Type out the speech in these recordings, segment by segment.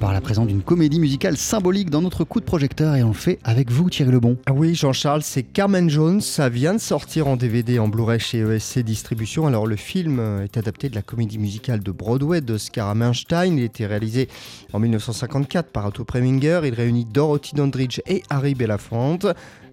parle à présent d'une comédie musicale symbolique dans notre coup de projecteur et on le fait avec vous Thierry Lebon. Ah oui Jean-Charles, c'est Carmen Jones, ça vient de sortir en DVD en Blu-ray chez ESC Distribution. Alors le film est adapté de la comédie musicale de Broadway d'Oscar Hammerstein, il a été réalisé en 1954 par Otto Preminger, il réunit Dorothy Dandridge et Harry Belafonte.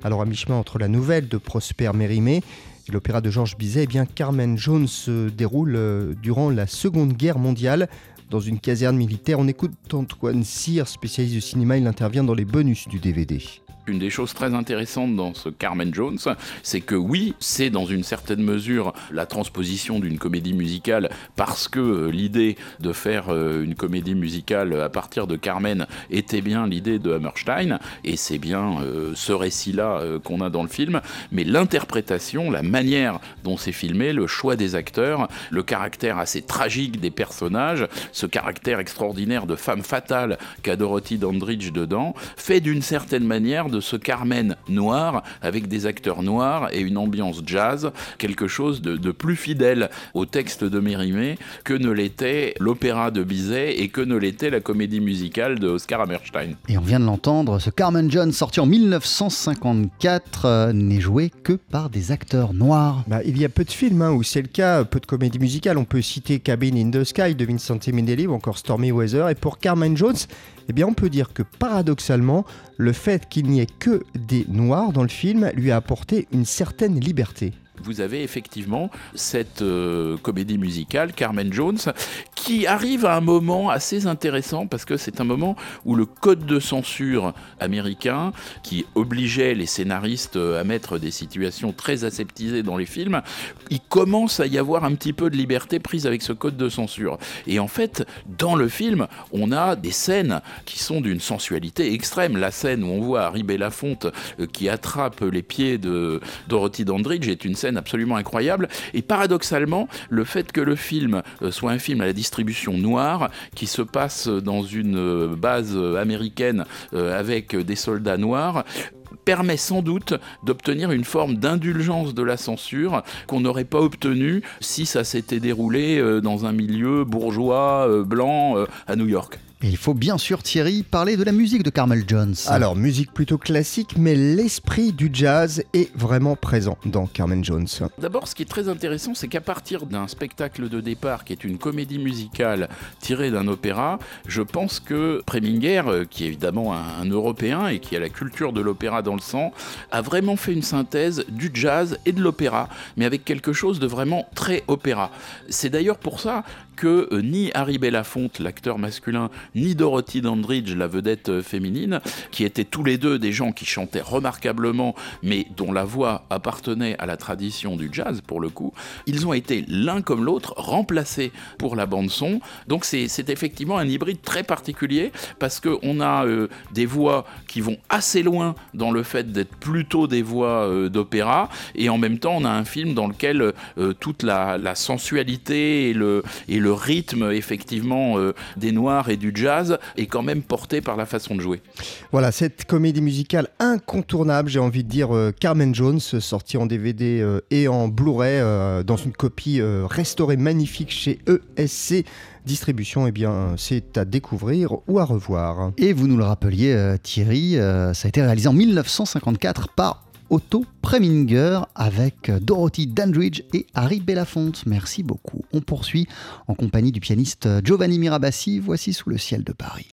Alors à mi-chemin entre la nouvelle de Prosper Mérimée et l'opéra de Georges Bizet, eh bien Carmen Jones se déroule euh, durant la Seconde Guerre mondiale dans une caserne militaire. On écoute Antoine Cyr, spécialiste du cinéma, il intervient dans les bonus du DVD. Une des choses très intéressantes dans ce Carmen Jones, c'est que oui, c'est dans une certaine mesure la transposition d'une comédie musicale parce que euh, l'idée de faire euh, une comédie musicale à partir de Carmen était bien l'idée de Hammerstein et c'est bien euh, ce récit-là qu'on a dans le film, mais l'interprétation, la manière dont c'est filmé, le choix des acteurs, le caractère assez tragique des personnages, ce caractère extraordinaire de femme fatale qu'a Dorothy Dandridge dedans, fait d'une certaine manière de de ce Carmen noir avec des acteurs noirs et une ambiance jazz, quelque chose de, plus fidèle au texte de Mérimée que ne l'était l'opéra de Bizet et que ne l'était la comédie musicale de Oscar Hammerstein. Et on vient de l'entendre, ce Carmen John sorti en 1954 euh, n'est joué que par des acteurs noirs. Bah, il y a peu de films hein, où c'est le cas, peu de comédies musicales. On peut citer Cabin in the Sky de Vincent Minelli ou encore Stormy Weather. Et pour Carmen Jones, eh bien on peut dire que paradoxalement, le fait qu'il n'y ait que des noirs dans le film lui a apporté une certaine liberté vous avez effectivement cette euh, comédie musicale, Carmen Jones, qui arrive à un moment assez intéressant parce que c'est un moment où le code de censure américain, qui obligeait les scénaristes euh, à mettre des situations très aseptisées dans les films, il commence à y avoir un petit peu de liberté prise avec ce code de censure. Et en fait, dans le film, on a des scènes qui sont d'une sensualité extrême. La scène où on voit Harry Belafonte euh, qui attrape les pieds de Dorothy Dandridge est une scène absolument incroyable. Et paradoxalement, le fait que le film euh, soit un film à la distribution noire, qui se passe dans une euh, base euh, américaine avec des soldats noirs, permet sans doute d'obtenir une forme d'indulgence de la censure qu'on n'aurait pas obtenue si ça s'était déroulé dans un milieu bourgeois blanc à New York. Et il faut bien sûr, Thierry, parler de la musique de Carmel Jones. Alors, musique plutôt classique, mais l'esprit du jazz est vraiment présent dans Carmen Jones. D'abord, ce qui est très intéressant, c'est qu'à partir d'un spectacle de départ qui est une comédie musicale tirée d'un opéra, je pense que Preminger, euh, qui est évidemment un, Européen et qui a la culture de l'opéra dans le sang, a vraiment fait une synthèse du jazz et de l'opéra, mais avec quelque chose de vraiment très opéra. C'est d'ailleurs pour ça que euh, ni Harry Belafonte, l'acteur masculin, ni Dorothy Dandridge, la vedette euh, féminine, qui étaient tous les deux des gens qui chantaient remarquablement, mais dont la voix appartenait à la tradition du jazz pour le coup, ils ont été l'un comme l'autre remplacés pour la bande son. Donc c'est effectivement un hybride très particulier parce qu'on a euh, des voix qui vont assez loin dans le fait d'être plutôt des voix d'opéra et en même temps on a un film dans lequel toute la, sensualité et le, et le le rythme effectivement euh, des Noirs et du jazz est quand même porté par la façon de jouer. Voilà, cette comédie musicale incontournable, j'ai envie de dire euh, Carmen Jones, sortie en DVD euh, et en Blu-ray dans une copie restaurée magnifique chez ESC distribution, eh bien, c'est à découvrir ou à revoir. Et vous nous le rappeliez, Thierry, ça a été réalisé en 1954 par Otto Preminger avec Dorothy Dandridge et Harry Belafonte. Merci beaucoup. On poursuit en compagnie du pianiste Giovanni Mirabassi. Voici Sous le ciel de Paris.